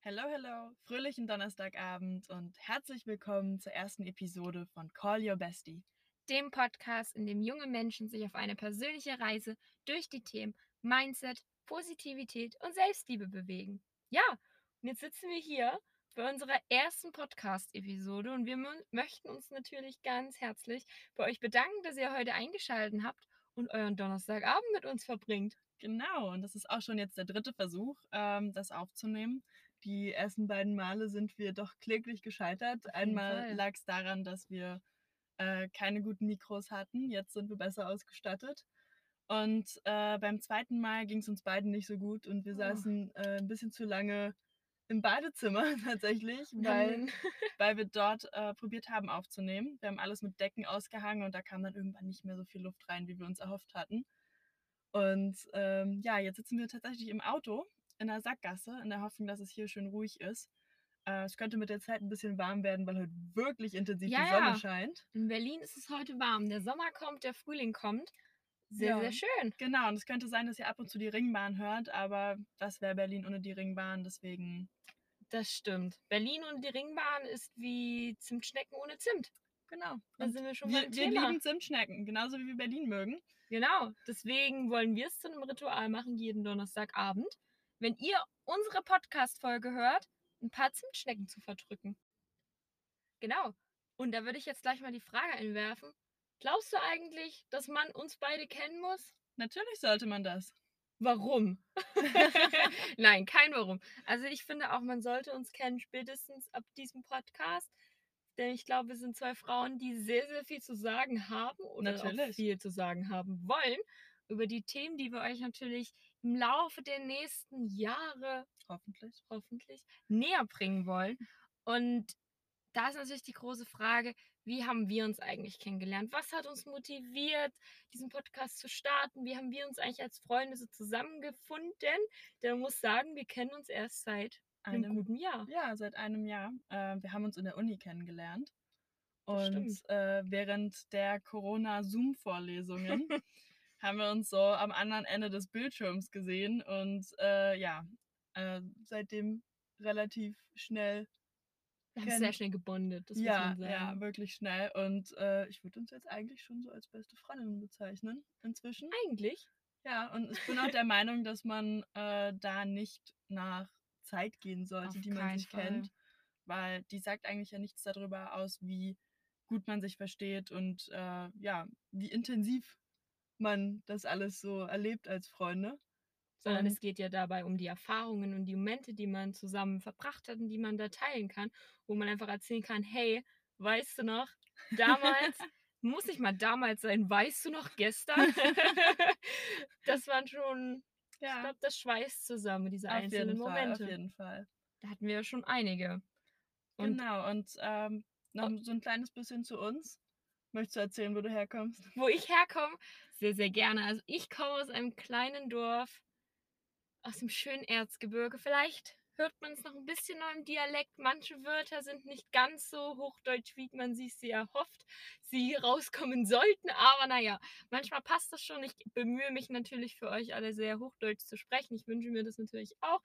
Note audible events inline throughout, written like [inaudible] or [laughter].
Hello, hello, fröhlichen Donnerstagabend und herzlich willkommen zur ersten Episode von Call Your Bestie. dem Podcast, in dem junge Menschen sich auf eine persönliche Reise durch die Themen Mindset, Positivität und Selbstliebe bewegen. Ja, und jetzt sitzen wir hier bei unserer ersten Podcast-Episode und wir mö- möchten uns natürlich ganz herzlich bei euch bedanken, dass ihr heute eingeschaltet habt und euren Donnerstagabend mit uns verbringt. Genau, und das ist auch schon jetzt der dritte Versuch, ähm, das aufzunehmen. Die ersten beiden Male sind wir doch kläglich gescheitert. Einmal lag es daran, dass wir äh, keine guten Mikros hatten. Jetzt sind wir besser ausgestattet. Und äh, beim zweiten Mal ging es uns beiden nicht so gut und wir Oh. saßen äh, ein bisschen zu lange im Badezimmer [laughs] tatsächlich, weil, [laughs] weil wir dort äh, probiert haben aufzunehmen. Wir haben alles mit Decken ausgehangen und da kam dann irgendwann nicht mehr so viel Luft rein, wie wir uns erhofft hatten. Und ähm, ja, jetzt sitzen wir tatsächlich im Auto in der Sackgasse, in der Hoffnung, dass es hier schön ruhig ist. Äh, es könnte mit der Zeit ein bisschen warm werden, weil heute wirklich intensiv Ja, die Sonne scheint. In Berlin ist es heute warm. Der Sommer kommt, der Frühling kommt. Sehr, Ja. sehr schön. Genau, und es könnte sein, dass ihr ab und zu die Ringbahn hört, aber was wäre Berlin ohne die Ringbahn? Deswegen, Das stimmt. Berlin und die Ringbahn ist wie Zimtschnecken ohne Zimt. genau. Da sind wir schon wir, beim wir Thema. lieben Zimtschnecken, genauso wie wir Berlin mögen. Genau. Deswegen wollen wir es zu einem Ritual machen, jeden Donnerstagabend, wenn ihr unsere Podcast-Folge hört, ein paar Zimtschnecken zu verdrücken. Genau. Und da würde ich jetzt gleich mal die Frage einwerfen. Glaubst du eigentlich, dass man uns beide kennen muss? Natürlich sollte man das. Warum? [laughs] [laughs] Nein, kein Warum. Also ich finde auch, man sollte uns kennen, spätestens ab diesem Podcast. Denn ich glaube, wir sind zwei Frauen, die sehr, sehr viel zu sagen haben oder auch Natürlich. viel zu sagen haben wollen über die Themen, die wir euch natürlich im Laufe der nächsten Jahre Hoffentlich. hoffentlich näher bringen wollen. Und da ist natürlich die große Frage, wie haben wir uns eigentlich kennengelernt? Was hat uns motiviert, diesen Podcast zu starten? Wie haben wir uns eigentlich als Freunde so zusammengefunden? Denn man muss sagen, wir kennen uns erst seit einem, Einem- guten Jahr. Ja, seit einem Jahr. Äh, wir haben uns in der Uni kennengelernt. Das Und äh, während der Corona-Zoom-Vorlesungen [laughs] haben wir uns so am anderen Ende des Bildschirms gesehen und äh, ja, äh, seitdem relativ schnell. [laughs] Wir haben sehr schnell gebondet, das ja, muss man ja, sagen. wirklich schnell. Und äh, ich würde uns jetzt eigentlich schon so als beste Freundin bezeichnen inzwischen. Eigentlich? Ja, und ich bin auch [laughs] der Meinung, dass man äh, da nicht nach Zeit gehen sollte, Auf die man sich Fall. kennt, weil die sagt eigentlich ja nichts darüber aus, wie gut man sich versteht und äh, ja, wie intensiv man das alles so erlebt als Freunde. Sondern es geht ja dabei um die Erfahrungen und die Momente, die man zusammen verbracht hat und die man da teilen kann, wo man einfach erzählen kann, hey, weißt du noch, damals, [laughs] muss ich mal damals sein, weißt du noch gestern? [laughs] [laughs] das waren schon, ich Ja, glaube, das schweißt zusammen, diese auf einzelnen Fall, Momente. auf jeden Fall. Da hatten wir ja schon einige. Und genau, und ähm, noch so ein kleines bisschen zu uns. Möchtest du erzählen, wo du herkommst? wo ich herkomme, sehr, sehr gerne. Also ich komme aus einem kleinen Dorf aus dem schönen Erzgebirge. Vielleicht hört man es noch ein bisschen noch im Dialekt. Manche Wörter sind nicht ganz so hochdeutsch, wie man sich sie erhofft, sie rauskommen [laughs] sollten. Aber naja, manchmal passt das schon. Ich bemühe mich natürlich für euch alle sehr hochdeutsch zu sprechen. Ich wünsche mir das natürlich auch.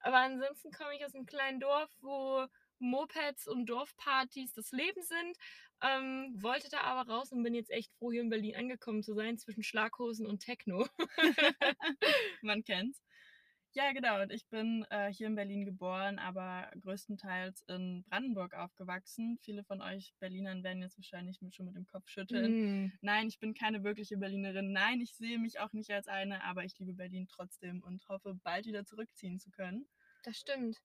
Aber ansonsten komme ich aus einem kleinen Dorf, wo Mopeds und Dorfpartys das Leben sind. Ähm, wollte da aber raus und bin jetzt echt froh, hier in Berlin angekommen zu sein, zwischen Schlaghosen und Techno. [laughs] Man kennt's. Ja, genau. Und ich bin äh, hier in Berlin geboren, aber größtenteils in Brandenburg aufgewachsen. Viele von euch Berlinern werden jetzt wahrscheinlich schon mit dem Kopf schütteln. Mm, Nein, ich bin keine wirkliche Berlinerin. Nein, ich sehe mich auch nicht als eine, aber ich liebe Berlin trotzdem und hoffe, bald wieder zurückziehen zu können. das stimmt.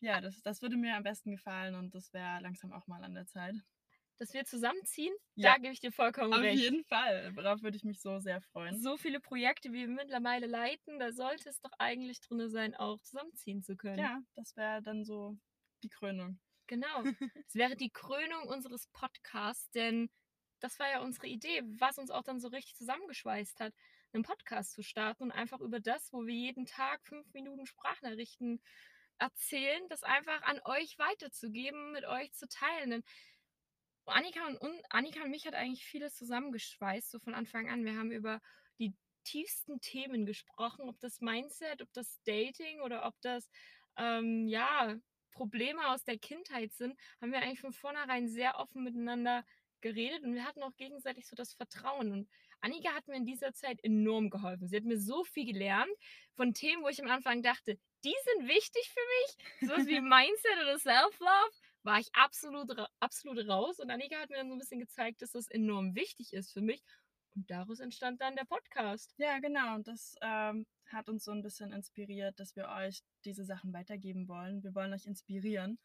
Ja, das, das würde mir am besten gefallen und das wäre langsam auch mal an der Zeit. Dass wir zusammenziehen, Ja. da gebe ich dir vollkommen Auf recht. jeden Fall. Darauf würde ich mich so sehr freuen. So viele Projekte, wie wir mittlerweile leiten, da sollte es doch eigentlich drin sein, auch zusammenziehen zu können. Ja, das wäre dann so die Krönung. Genau. [laughs] Es wäre die Krönung unseres Podcasts, denn das war ja unsere Idee, was uns auch dann so richtig zusammengeschweißt hat, einen Podcast zu starten und einfach über das, wo wir jeden Tag fünf Minuten Sprachnachrichten erzählen, das einfach an euch weiterzugeben, mit euch zu teilen. Denn Annika und, und Annika und mich hat eigentlich vieles zusammengeschweißt, so von Anfang an. Wir haben über die tiefsten Themen gesprochen, ob das Mindset, ob das Dating oder ob das ähm, ja Probleme aus der Kindheit sind, haben wir eigentlich von vornherein sehr offen miteinander geredet und wir hatten auch gegenseitig so das Vertrauen. Und Annika hat mir in dieser Zeit enorm geholfen. Sie hat mir so viel gelernt von Themen, wo ich am Anfang dachte, die sind wichtig für mich. Sowas wie [laughs] Mindset oder Self-Love war ich absolut, absolut raus. Und Annika hat mir dann so ein bisschen gezeigt, dass das enorm wichtig ist für mich. Und daraus entstand dann der Podcast. Ja, genau. Und das ähm, hat uns so ein bisschen inspiriert, dass wir euch diese Sachen weitergeben wollen. Wir wollen euch inspirieren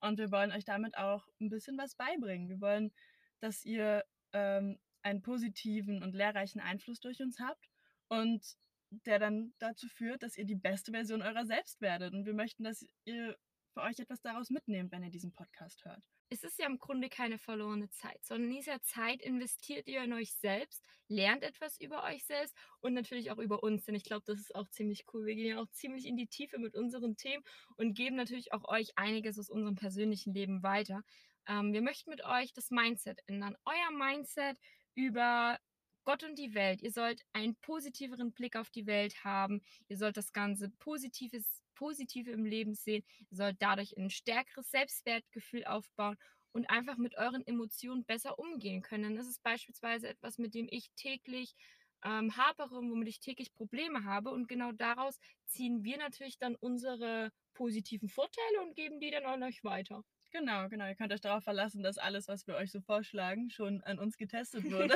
und wir wollen euch damit auch ein bisschen was beibringen. Wir wollen, dass ihr ähm, einen positiven und lehrreichen Einfluss durch uns habt und der dann dazu führt, dass ihr die beste Version eurer selbst werdet. Und wir möchten, dass ihr für euch etwas daraus mitnehmt, wenn ihr diesen Podcast hört es ist ja im Grunde keine verlorene Zeit, sondern in dieser Zeit investiert ihr in euch selbst, lernt etwas über euch selbst und natürlich auch über uns, denn ich glaube, das ist auch ziemlich cool. Wir gehen ja auch ziemlich in die Tiefe mit unseren Themen und geben natürlich auch euch einiges aus unserem persönlichen Leben weiter. Ähm, wir möchten mit euch das Mindset ändern, euer Mindset über Gott und die Welt. Ihr sollt einen positiveren Blick auf die Welt haben. Ihr sollt das Ganze Positives Positive im Leben sehen. Ihr sollt dadurch ein stärkeres Selbstwertgefühl aufbauen und einfach mit euren Emotionen besser umgehen können. Das ist beispielsweise etwas, mit dem ich täglich ähm, hapere, womit ich täglich Probleme habe. Und genau daraus ziehen wir natürlich dann unsere positiven Vorteile und geben die dann an euch weiter. Genau, genau. Ihr könnt euch darauf verlassen, dass alles, was wir euch so vorschlagen, schon an uns getestet [laughs] wurde.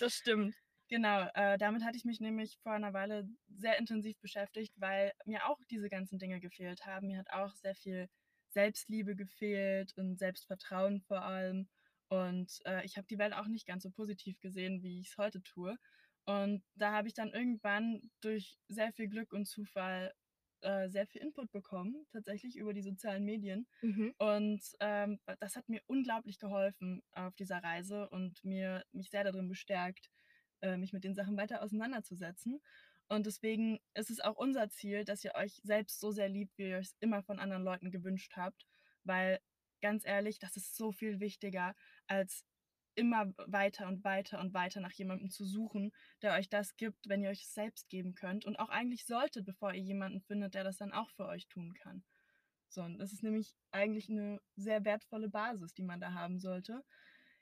das stimmt. Genau, äh, damit hatte ich mich nämlich vor einer Weile sehr intensiv beschäftigt, weil mir auch diese ganzen Dinge gefehlt haben. Mir hat auch sehr viel Selbstliebe gefehlt und Selbstvertrauen vor allem. Und äh, ich habe die Welt auch nicht ganz so positiv gesehen, wie ich es heute tue. Und da habe ich dann irgendwann durch sehr viel Glück und Zufall äh, sehr viel Input bekommen, tatsächlich über die sozialen Medien. Mhm. Und ähm, das hat mir unglaublich geholfen auf dieser Reise und mir mich sehr darin bestärkt, äh, mich mit den Sachen weiter auseinanderzusetzen. Und deswegen ist es auch unser Ziel, dass ihr euch selbst so sehr liebt, wie ihr euch immer von anderen Leuten gewünscht habt. Weil ganz ehrlich, das ist so viel wichtiger, als immer weiter und weiter und weiter nach jemandem zu suchen, der euch das gibt, wenn ihr euch selbst geben könnt. Und auch eigentlich solltet, bevor ihr jemanden findet, der das dann auch für euch tun kann. So, und das ist nämlich eigentlich eine sehr wertvolle Basis, die man da haben sollte.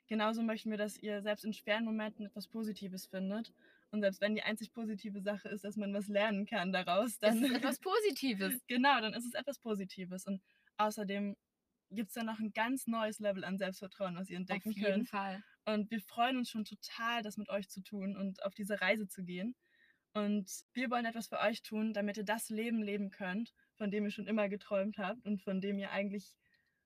Genauso möchten wir, dass ihr selbst in schweren Momenten etwas Positives findet. Und selbst wenn die einzig positive Sache ist, dass man was lernen kann daraus, dann. ist es etwas Positives. [laughs] genau, dann ist es etwas Positives. Und außerdem gibt es dann noch ein ganz neues Level an Selbstvertrauen, was ihr entdecken könnt. Auf jeden könnt. Fall. Und wir freuen uns schon total, das mit euch zu tun und auf diese Reise zu gehen. Und wir wollen etwas für euch tun, damit ihr das Leben leben könnt, von dem ihr schon immer geträumt habt und von dem ihr eigentlich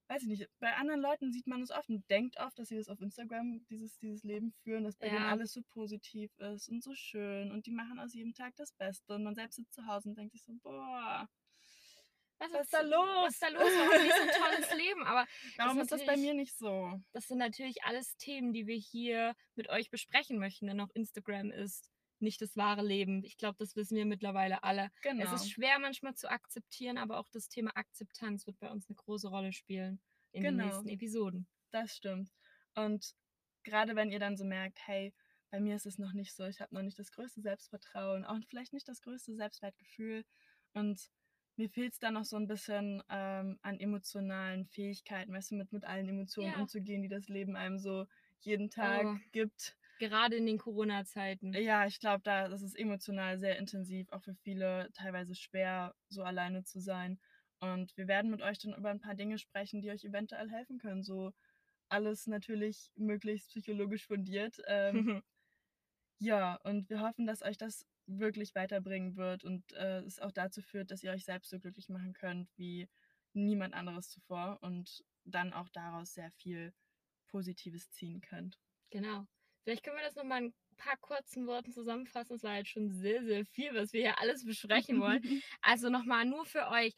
weiß ich nicht, bei anderen Leuten sieht man es oft und denkt oft, dass sie das auf Instagram, dieses, dieses Leben führen, dass bei ja. denen alles so positiv ist und so schön und die machen aus jedem Tag das Beste und man selbst sitzt zu Hause und denkt sich so, boah, was, was ist da los? Was ist da los? Warum nicht so ein [laughs] tolles Leben? Aber warum ist das bei mir nicht so? Das sind natürlich alles Themen, die wir hier mit euch besprechen möchten, denn auch Instagram ist nicht das wahre Leben. Ich glaube, das wissen wir mittlerweile alle. Genau. Es ist genau. schwer manchmal zu akzeptieren, aber auch das Thema Akzeptanz wird bei uns eine große Rolle spielen in genau. den nächsten Episoden. Das stimmt. Und gerade wenn ihr dann so merkt, hey, bei mir ist es noch nicht so, ich habe noch nicht das größte Selbstvertrauen, auch vielleicht nicht das größte Selbstwertgefühl und mir fehlt es dann noch so ein bisschen ähm, an emotionalen Fähigkeiten, weißt du, mit, mit allen Emotionen ja. umzugehen, die das Leben einem so jeden Tag oh. gibt. Gerade in den Corona-Zeiten. Ja, ich glaube, da das ist emotional sehr intensiv, auch für viele teilweise schwer, so alleine zu sein. Und wir werden mit euch dann über ein paar Dinge sprechen, die euch eventuell helfen können. So alles natürlich möglichst psychologisch fundiert. Ähm, [laughs] ja, und wir hoffen, dass euch das wirklich weiterbringen wird und äh, es auch dazu führt, dass ihr euch selbst so glücklich machen könnt wie niemand anderes zuvor und dann auch daraus sehr viel Positives ziehen könnt. Genau. Vielleicht können wir das nochmal in ein paar kurzen Worten zusammenfassen. Es war jetzt schon sehr, sehr viel, was wir hier alles besprechen wollen. [laughs] also nochmal nur für euch.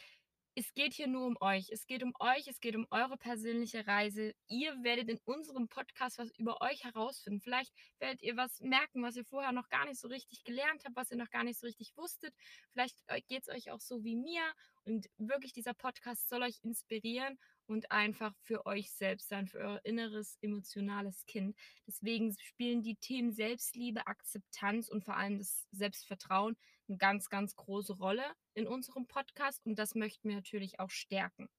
Es geht hier nur um euch. Es geht um euch, es geht um eure persönliche Reise. Ihr werdet in unserem Podcast was über euch herausfinden. Vielleicht werdet ihr was merken, was ihr vorher noch gar nicht so richtig gelernt habt, was ihr noch gar nicht so richtig wusstet. Vielleicht geht es euch auch so wie mir. Und wirklich, dieser Podcast soll euch inspirieren und einfach für euch selbst sein, für euer inneres emotionales Kind. Deswegen spielen die Themen Selbstliebe, Akzeptanz und vor allem das Selbstvertrauen eine ganz, ganz große Rolle in unserem Podcast und das möchten wir natürlich auch stärken.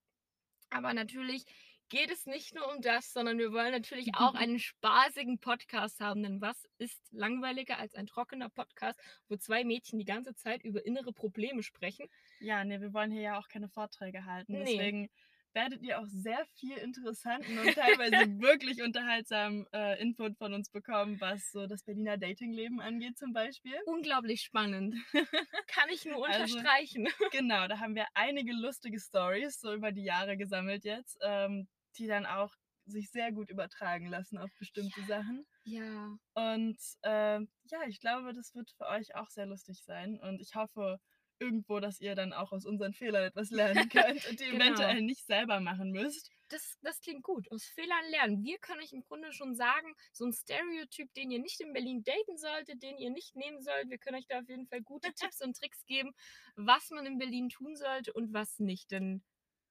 Aber natürlich geht es nicht nur um das, sondern wir wollen natürlich auch [laughs] einen spaßigen Podcast haben. Denn was ist langweiliger als ein trockener Podcast, wo zwei Mädchen die ganze Zeit über innere Probleme sprechen? Ja, nee, wir wollen hier ja auch keine Vorträge halten. Nee. Deswegen werdet ihr auch sehr viel interessanten und teilweise [laughs] wirklich unterhaltsamen äh, Input von uns bekommen, was so das Berliner Datingleben angeht zum Beispiel. Unglaublich spannend. [laughs] Kann ich nur also, unterstreichen. Also, [laughs] genau, da haben wir einige lustige Stories so über die Jahre gesammelt jetzt. Ähm, die dann auch sich sehr gut übertragen lassen auf bestimmte ja. Sachen. Ja. Und äh, ja, ich glaube, das wird für euch auch sehr lustig sein. Und ich hoffe irgendwo, dass ihr dann auch aus unseren Fehlern etwas lernen könnt und die [laughs] genau. eventuell nicht selber machen müsst. Das, das klingt gut. Aus Fehlern lernen. Wir können euch im Grunde schon sagen, so ein Stereotyp, den ihr nicht in Berlin daten solltet, den ihr nicht nehmen sollt. Wir können euch da auf jeden Fall gute [laughs] Tipps und Tricks geben, was man in Berlin tun sollte und was nicht. Denn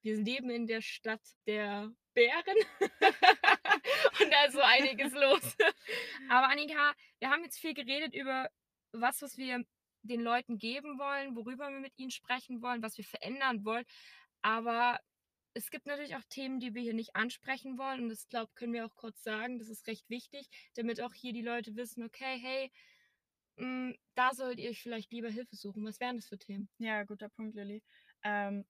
wir leben in der Stadt der Bären. [laughs] und da ist so einiges los. Aber Annika, wir haben jetzt viel geredet über was, was wir den Leuten geben wollen, worüber wir mit ihnen sprechen wollen, was wir verändern wollen. Aber es gibt natürlich auch Themen, die wir hier nicht ansprechen wollen. Und das, glaube ich, können wir auch kurz sagen. Das ist recht wichtig, damit auch hier die Leute wissen, okay, hey, mh, hm, da sollt ihr euch vielleicht lieber Hilfe suchen. Was wären das für Themen? Ja, guter Punkt, Lilly. Ähm,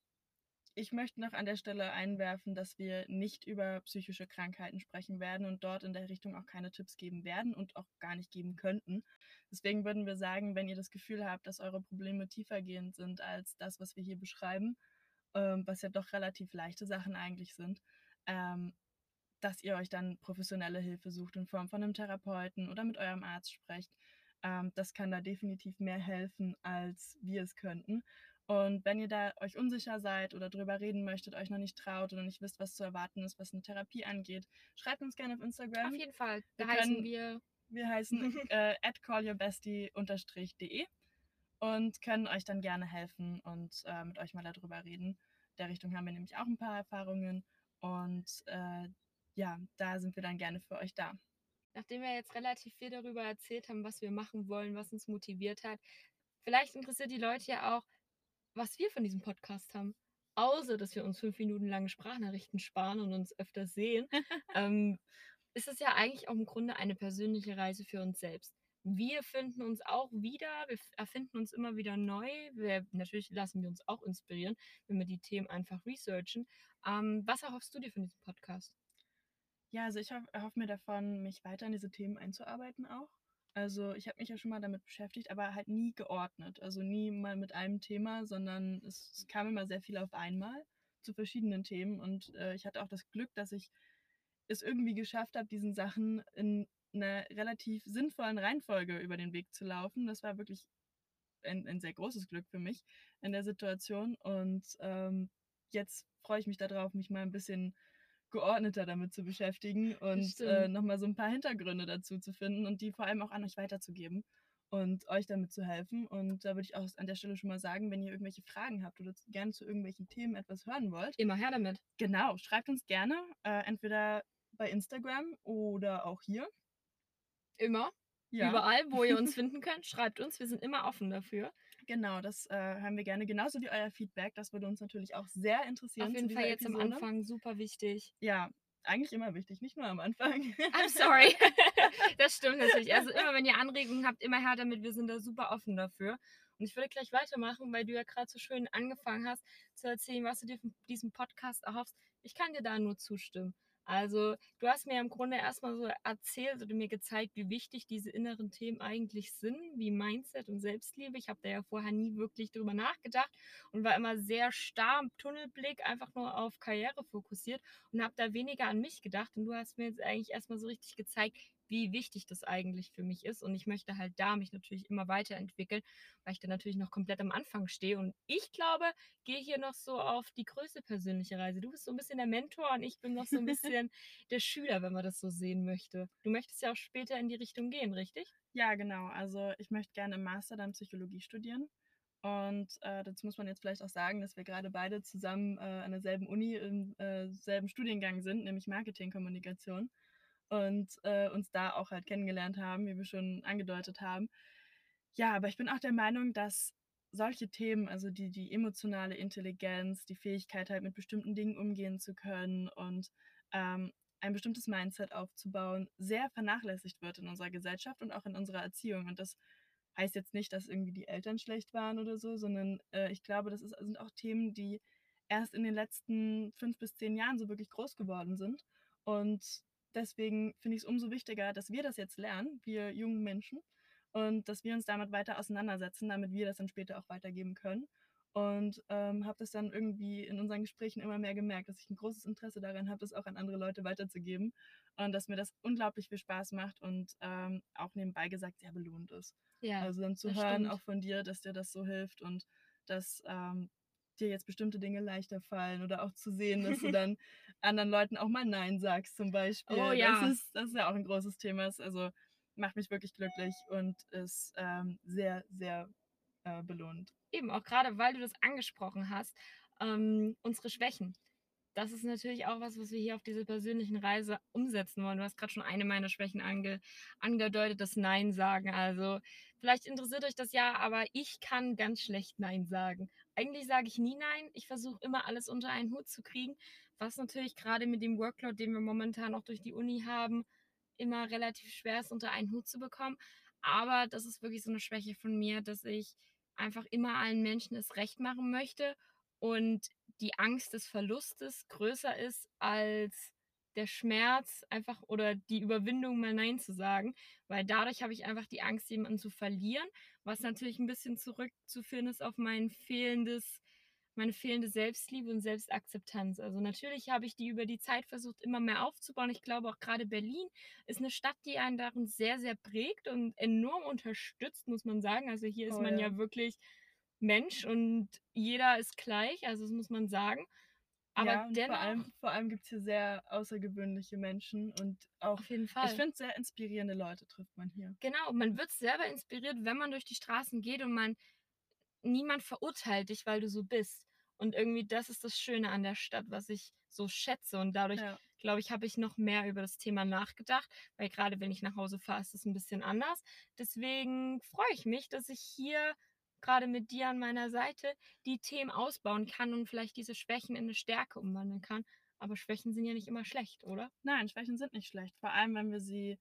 ich möchte noch an der Stelle einwerfen, dass wir nicht über psychische Krankheiten sprechen werden und dort in der Richtung auch keine Tipps geben werden und auch gar nicht geben könnten. Deswegen würden wir sagen, wenn ihr das Gefühl habt, dass eure Probleme tiefergehend sind als das, was wir hier beschreiben, ähm, was ja doch relativ leichte Sachen eigentlich sind, ähm, dass ihr euch dann professionelle Hilfe sucht in Form von einem Therapeuten oder mit eurem Arzt sprecht. Ähm, das kann da definitiv mehr helfen, als wir es könnten. Und wenn ihr da euch unsicher seid oder drüber reden möchtet, euch noch nicht traut oder nicht wisst, was zu erwarten ist, was eine Therapie angeht, schreibt uns gerne auf Instagram. Auf jeden Fall. Da wir heißen wir. Wir heißen [laughs] äh, at callyourbestie-de und können euch dann gerne helfen und äh, mit euch mal darüber reden. Der Richtung haben wir nämlich auch ein paar Erfahrungen und äh, ja, da sind wir dann gerne für euch da. Nachdem wir jetzt relativ viel darüber erzählt haben, was wir machen wollen, was uns motiviert hat, vielleicht interessiert die Leute ja auch, was wir von diesem Podcast haben. Außer, dass wir uns fünf Minuten lange Sprachnachrichten sparen und uns öfter sehen, [laughs] ähm, ist es ja eigentlich auch im Grunde eine persönliche Reise für uns selbst. Wir finden uns auch wieder, wir erfinden uns immer wieder neu. Wir, natürlich lassen wir uns auch inspirieren, wenn wir die Themen einfach researchen. Ähm, was erhoffst du dir von diesem Podcast? Ja, also ich erhoffe mir davon, mich weiter in diese Themen einzuarbeiten auch. Also ich habe mich ja schon mal damit beschäftigt, aber halt nie geordnet. Also nie mal mit einem Thema, sondern es, es kam immer sehr viel auf einmal zu verschiedenen Themen. Und äh, ich hatte auch das Glück, dass ich es irgendwie geschafft habe, diesen Sachen in einer relativ sinnvollen Reihenfolge über den Weg zu laufen. Das war wirklich ein, ein sehr großes Glück für mich in der Situation. Und ähm, jetzt freue ich mich darauf, mich mal ein bisschen geordneter damit zu beschäftigen und äh, nochmal so ein paar Hintergründe dazu zu finden und die vor allem auch an euch weiterzugeben und euch damit zu helfen. Und da würde ich auch an der Stelle schon mal sagen, wenn ihr irgendwelche Fragen habt oder gerne zu irgendwelchen Themen etwas hören wollt. Immer her damit. Genau, schreibt uns gerne, äh, entweder bei Instagram oder auch hier. Immer. Ja. Überall, wo ihr uns [laughs] finden könnt, schreibt uns. Wir sind immer offen dafür. Genau, das äh, haben wir gerne. Genauso wie euer Feedback. Das würde uns natürlich auch sehr interessieren. Auf jeden Fall jetzt Episode. am Anfang super wichtig. Ja, eigentlich immer wichtig, nicht nur am Anfang. I'm sorry. [laughs] das stimmt natürlich. Also immer, wenn ihr Anregungen habt, immer her damit. Wir sind da super offen dafür. Und ich würde gleich weitermachen, weil du ja gerade so schön angefangen hast zu erzählen, was du dir von diesem Podcast erhoffst. Ich kann dir da nur zustimmen. Also, du hast mir im Grunde erstmal so erzählt oder mir gezeigt, wie wichtig diese inneren Themen eigentlich sind, wie Mindset und Selbstliebe. Ich habe da ja vorher nie wirklich drüber nachgedacht und war immer sehr starr im Tunnelblick, einfach nur auf Karriere fokussiert und habe da weniger an mich gedacht. Und du hast mir jetzt eigentlich erstmal so richtig gezeigt, wie wichtig das eigentlich für mich ist. Und ich möchte halt da mich natürlich immer weiterentwickeln, weil ich da natürlich noch komplett am Anfang stehe. Und ich glaube, gehe hier noch so auf die größte persönliche Reise. Du bist so ein bisschen der Mentor und ich bin noch so ein [laughs] bisschen der Schüler, wenn man das so sehen möchte. Du möchtest ja auch später in die Richtung gehen, richtig? Ja, genau. Also ich möchte gerne im Master dann Psychologie studieren. Und äh, dazu muss man jetzt vielleicht auch sagen, dass wir gerade beide zusammen äh, an derselben Uni im äh, selben Studiengang sind, nämlich Marketingkommunikation. Und äh, uns da auch halt kennengelernt haben, wie wir schon angedeutet haben. Ja, aber ich bin auch der Meinung, dass solche Themen, also die, die emotionale Intelligenz, die Fähigkeit halt mit bestimmten Dingen umgehen zu können und ähm, ein bestimmtes Mindset aufzubauen, sehr vernachlässigt wird in unserer Gesellschaft und auch in unserer Erziehung. Und das heißt jetzt nicht, dass irgendwie die Eltern schlecht waren oder so, sondern äh, ich glaube, das ist, sind auch Themen, die erst in den letzten fünf bis zehn Jahren so wirklich groß geworden sind. Und deswegen finde ich es umso wichtiger, dass wir das jetzt lernen, wir jungen Menschen, und dass wir uns damit weiter auseinandersetzen, damit wir das dann später auch weitergeben können. Und ähm, habe das dann irgendwie in unseren Gesprächen immer mehr gemerkt, dass ich ein großes Interesse daran habe, das auch an andere Leute weiterzugeben und dass mir das unglaublich viel Spaß macht und ähm, auch nebenbei gesagt sehr belohnt ist. Ja, also dann zu hören stimmt. auch von dir, dass dir das so hilft und dass ähm, dir jetzt bestimmte Dinge leichter fallen oder auch zu sehen, dass du [laughs] dann anderen Leuten auch mal Nein sagst zum Beispiel. Oh ja. Das ist, das ist ja auch ein großes Thema. Also macht mich wirklich glücklich und ist ähm, sehr, sehr äh, belohnt. Eben, auch gerade weil du das angesprochen hast, ähm, unsere Schwächen. Das ist natürlich auch was, was wir hier auf dieser persönlichen Reise umsetzen wollen. Du hast gerade schon eine meiner Schwächen ange angedeutet, das Nein sagen. Also vielleicht interessiert euch das ja, aber ich kann ganz schlecht Nein sagen. Eigentlich sage ich nie Nein. Ich versuche immer alles unter einen Hut zu kriegen, was natürlich gerade mit dem Workload, den wir momentan auch durch die Uni haben, immer relativ schwer ist, unter einen Hut zu bekommen. Aber das ist wirklich so eine Schwäche von mir, dass ich einfach immer allen Menschen es recht machen möchte und die Angst des Verlustes größer ist als der Schmerz einfach oder die Überwindung mal Nein zu sagen, weil dadurch habe ich einfach die Angst, jemanden zu verlieren, was natürlich ein bisschen zurückzuführen ist auf mein fehlendes meine fehlende Selbstliebe und Selbstakzeptanz. Also natürlich habe ich die über die Zeit versucht, immer mehr aufzubauen. Ich glaube auch gerade Berlin ist eine Stadt, die einen darin sehr, sehr prägt und enorm unterstützt, muss man sagen. Also hier ist oh, man ja. ja wirklich Mensch und jeder ist gleich, also das muss man sagen. Aber ja, dennoch, vor allem, vor allem gibt es hier sehr außergewöhnliche Menschen und auch, auf jeden Fall. ich finde, sehr inspirierende Leute trifft man hier. Genau, man wird selber inspiriert, wenn man durch die Straßen geht und man niemand verurteilt dich, weil du so bist. Und irgendwie das ist das Schöne an der Stadt, was ich so schätze. Und dadurch, ja. glaube ich, habe ich noch mehr über das Thema nachgedacht, weil gerade wenn ich nach Hause fahre, ist es ein bisschen anders. Deswegen freue ich mich, dass ich hier gerade mit dir an meiner Seite die Themen ausbauen kann und vielleicht diese Schwächen in eine Stärke umwandeln kann. Aber Schwächen sind ja nicht immer schlecht, oder? Nein, Schwächen sind nicht schlecht. Vor allem, wenn wir sie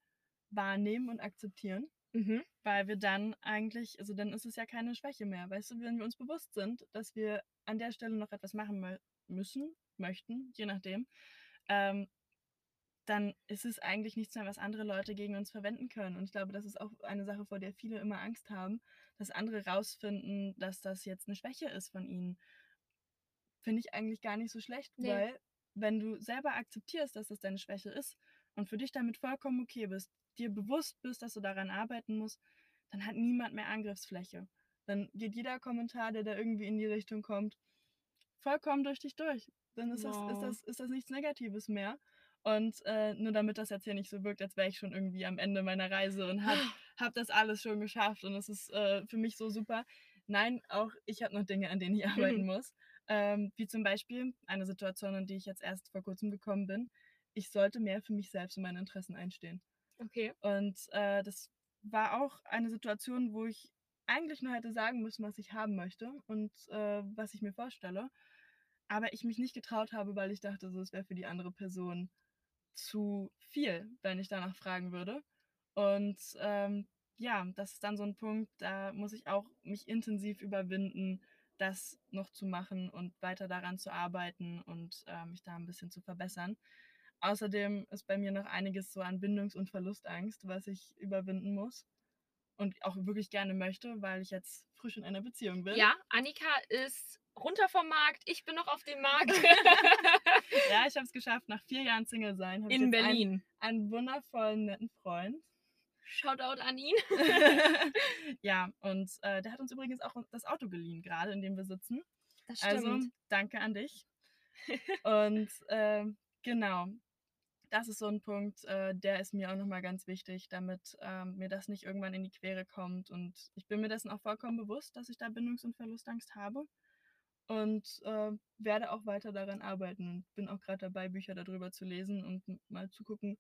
wahrnehmen und akzeptieren. Mhm. Weil wir dann eigentlich, also dann ist es ja keine Schwäche mehr. Weißt du, wenn wir uns bewusst sind, dass wir an der Stelle noch etwas machen müssen, möchten, je nachdem, ähm, dann ist es eigentlich nichts mehr, was andere Leute gegen uns verwenden können. Und ich glaube, das ist auch eine Sache, vor der viele immer Angst haben, dass andere rausfinden, dass das jetzt eine Schwäche ist von ihnen. Finde ich eigentlich gar nicht so schlecht, nee. weil wenn du selber akzeptierst, dass das deine Schwäche ist und für dich damit vollkommen okay bist, dir bewusst bist, dass du daran arbeiten musst, dann hat niemand mehr Angriffsfläche. Dann geht jeder Kommentar, der da irgendwie in die Richtung kommt, vollkommen durch dich durch. Dann ist, wow. das, ist, das, ist das nichts Negatives mehr. Und äh, nur damit das jetzt hier nicht so wirkt, als wäre ich schon irgendwie am Ende meiner Reise und habe [gasps] hab das alles schon geschafft und es ist äh, für mich so super. Nein, auch ich habe noch Dinge, an denen ich [laughs] arbeiten muss. Ähm, wie zum Beispiel eine Situation, in die ich jetzt erst vor kurzem gekommen bin. Ich sollte mehr für mich selbst und meine Interessen einstehen. Okay. Und äh, das war auch eine Situation, wo ich eigentlich nur hätte sagen müssen, was ich haben möchte und äh, was ich mir vorstelle. Aber ich mich nicht getraut habe, weil ich dachte, so, es wäre für die andere Person zu viel, wenn ich danach fragen würde. Und ähm, ja, das ist dann so ein Punkt, da muss ich auch mich intensiv überwinden, das noch zu machen und weiter daran zu arbeiten und äh, mich da ein bisschen zu verbessern. Außerdem ist bei mir noch einiges so an Bindungs- und Verlustangst, was ich überwinden muss und auch wirklich gerne möchte, weil ich jetzt frisch in einer Beziehung bin. Ja, Annika ist runter vom Markt, ich bin noch auf dem Markt. [laughs] ja, ich habe es geschafft, nach vier Jahren Single sein. In Berlin. Einen, einen wundervollen, netten Freund. Shoutout an ihn. [laughs] ja, und äh, der hat uns übrigens auch das Auto geliehen, gerade in dem wir sitzen. Das also, stimmt. Also, danke an dich. [laughs] und äh, genau, das ist so ein Punkt, äh, der ist mir auch nochmal ganz wichtig, damit ähm, mir das nicht irgendwann in die Quere kommt. Und ich bin mir dessen auch vollkommen bewusst, dass ich da Bindungs- und Verlustangst habe und äh, werde auch weiter daran arbeiten und bin auch gerade dabei, Bücher darüber zu lesen und mal zu gucken,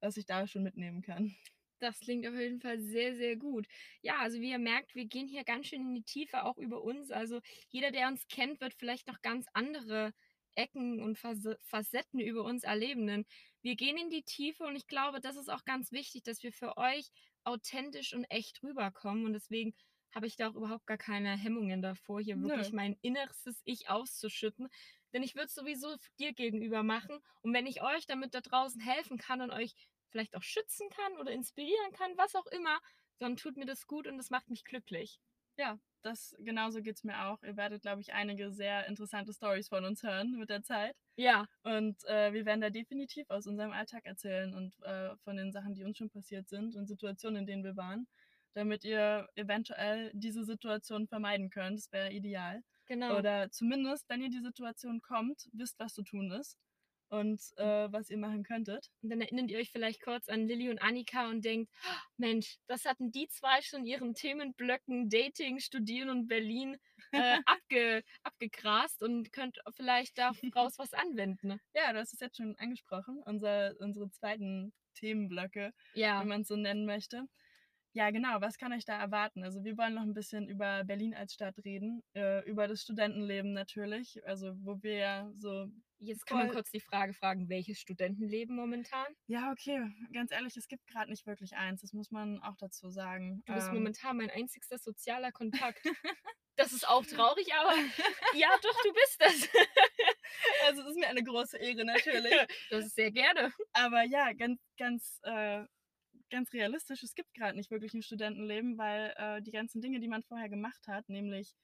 was ich da schon mitnehmen kann. Das klingt auf jeden Fall sehr, sehr gut. Ja, also wie ihr merkt, wir gehen hier ganz schön in die Tiefe, auch über uns. Also jeder, der uns kennt, wird vielleicht noch ganz andere Ecken und Facetten über uns erleben. Denn wir gehen in die Tiefe und ich glaube, das ist auch ganz wichtig, dass wir für euch authentisch und echt rüberkommen. Und deswegen habe ich da auch überhaupt gar keine Hemmungen davor, hier wirklich Nö. mein innerstes Ich auszuschütten. Denn ich würde es sowieso dir gegenüber machen. Und wenn ich euch damit da draußen helfen kann und euch vielleicht auch schützen kann oder inspirieren kann, was auch immer, dann tut mir das gut und das macht mich glücklich. Ja, das genauso geht es mir auch. Ihr werdet, glaube ich, einige sehr interessante Stories von uns hören mit der Zeit. Ja. Und äh, wir werden da definitiv aus unserem Alltag erzählen und äh, von den Sachen, die uns schon passiert sind und Situationen, in denen wir waren, damit ihr eventuell diese Situation vermeiden könnt. Das wäre ideal. Genau. Oder zumindest, wenn ihr die Situation kommt, wisst, was zu tun ist und äh, was ihr machen könntet. Und dann erinnert ihr euch vielleicht kurz an Lilly und Annika und denkt, "Oh, Mensch, das hatten die zwei schon ihren Themenblöcken Dating, Studieren und Berlin äh, [laughs] abge, abgegrast und könnt vielleicht daraus was anwenden. Ja, du hast es jetzt schon angesprochen, unser, unsere zweiten Themenblöcke, Ja, wenn man es so nennen möchte. Ja, genau, was kann euch da erwarten? Also wir wollen noch ein bisschen über Berlin als Stadt reden, äh, über das Studentenleben natürlich, also wo wir ja so jetzt kann man kurz die Frage fragen, welches Studentenleben momentan? Ja, okay, ganz ehrlich, es gibt gerade nicht wirklich eins, das muss man auch dazu sagen. Du bist Ähm, momentan mein einzigster sozialer Kontakt. [laughs] Das ist auch traurig, aber [laughs] ja, doch, du bist das. [laughs] also es ist mir eine große Ehre natürlich. Das ist sehr gerne. Aber ja, ganz, ganz, äh, ganz realistisch, es gibt gerade nicht wirklich ein Studentenleben, weil äh, die ganzen Dinge, die man vorher gemacht hat, nämlich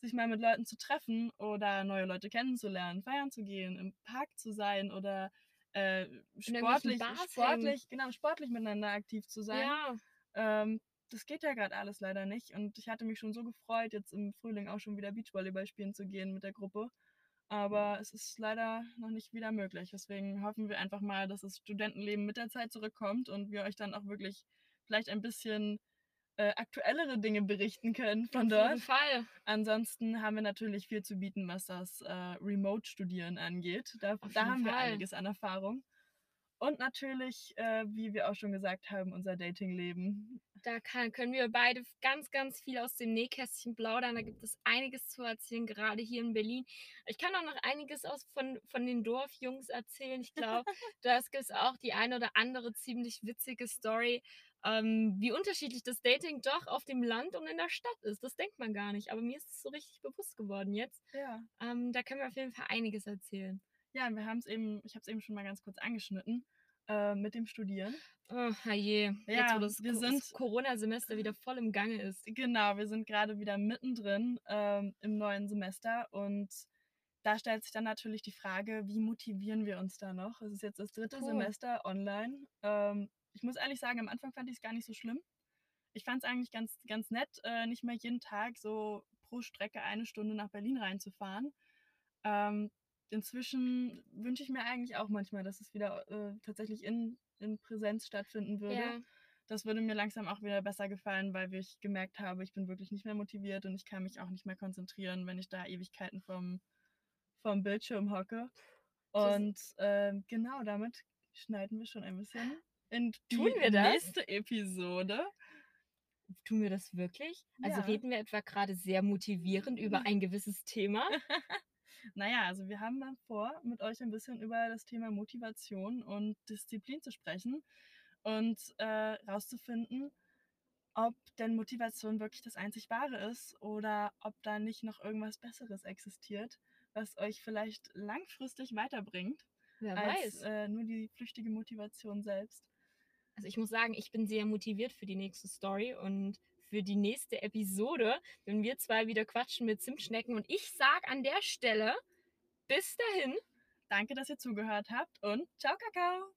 sich mal mit Leuten zu treffen oder neue Leute kennenzulernen, feiern zu gehen, im Park zu sein oder äh, sportlich, sportlich, genau, sportlich miteinander aktiv zu sein. Ja, Ähm, das geht ja gerade alles leider nicht. Und ich hatte mich schon so gefreut, jetzt im Frühling auch schon wieder Beachvolleyball spielen zu gehen mit der Gruppe. Aber es ist leider noch nicht wieder möglich. Deswegen hoffen wir einfach mal, dass das Studentenleben mit der Zeit zurückkommt und wir euch dann auch wirklich vielleicht ein bisschen äh, aktuellere Dinge berichten können von auf dort. jeden Fall. Ansonsten haben wir natürlich viel zu bieten, was das äh, Remote-Studieren angeht. Da, Auf da haben wir Fall. einiges an Erfahrung. Und natürlich, äh, wie wir auch schon gesagt haben, unser Datingleben. Da kann, können wir beide ganz, ganz viel aus dem Nähkästchen plaudern. Da gibt es einiges zu erzählen, gerade hier in Berlin. Ich kann auch noch einiges aus von, von den Dorfjungs erzählen. Ich glaube, [laughs] da gibt es auch die eine oder andere ziemlich witzige Story, ähm, wie unterschiedlich das Dating doch auf dem Land und in der Stadt ist. Das denkt man gar nicht. Aber mir ist es so richtig bewusst geworden jetzt. Ja. Ähm, da können wir auf jeden Fall einiges erzählen. Ja, wir haben es eben, ich habe es eben schon mal ganz kurz angeschnitten, äh, mit dem Studieren. Oh, je. Jetzt, Ja, wo das, wir Co- das sind- Corona-Semester wieder voll im Gange ist. Genau, wir sind gerade wieder mittendrin ähm, im neuen Semester und da stellt sich dann natürlich die Frage, wie motivieren wir uns da noch? Es ist jetzt das dritte Puh. Semester online. Ähm, ich muss ehrlich sagen, am Anfang fand ich es gar nicht so schlimm. Ich fand es eigentlich ganz, ganz nett, äh, nicht mehr jeden Tag so pro Strecke eine Stunde nach Berlin reinzufahren. Ähm, inzwischen wünsche ich mir eigentlich auch manchmal, dass es wieder äh, tatsächlich in, in Präsenz stattfinden würde Ja. das würde mir langsam auch wieder besser gefallen, weil ich gemerkt habe, ich bin wirklich nicht mehr motiviert und ich kann mich auch nicht mehr konzentrieren, wenn ich da Ewigkeiten vom, vom Bildschirm hocke. Und ähm, genau damit schneiden wir schon ein bisschen in die Tun wir das? nächste Episode. Tun wir das wirklich? Also Ja. reden wir etwa gerade sehr motivierend über ein gewisses Thema? [laughs] Naja, also wir haben dann vor, mit euch ein bisschen über das Thema Motivation und Disziplin zu sprechen und äh, rauszufinden, ob denn Motivation wirklich das einzig wahre ist oder ob da nicht noch irgendwas Besseres existiert, was euch vielleicht langfristig weiterbringt, Wer als äh, nur die flüchtige Motivation selbst. Also ich muss sagen, ich bin sehr motiviert für die nächste Story und für die nächste Episode, wenn wir zwei wieder quatschen mit Zimtschnecken. Und ich sag an der Stelle, bis dahin. Danke, dass ihr zugehört habt und ciao, Kakao!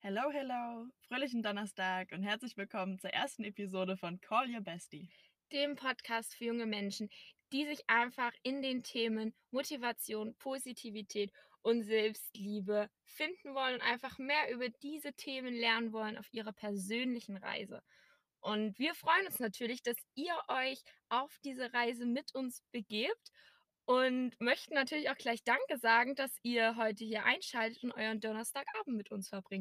Hello, hello! Fröhlichen Donnerstag und herzlich willkommen zur ersten Episode von Call Your Bestie. dem Podcast für junge Menschen, die sich einfach in den Themen Motivation, Positivität und Selbstliebe finden wollen und einfach mehr über diese Themen lernen wollen auf ihrer persönlichen Reise. Und wir freuen uns natürlich, dass ihr euch auf diese Reise mit uns begebt und möchten natürlich auch gleich Danke sagen, dass ihr heute hier einschaltet und euren Donnerstagabend mit uns verbringt.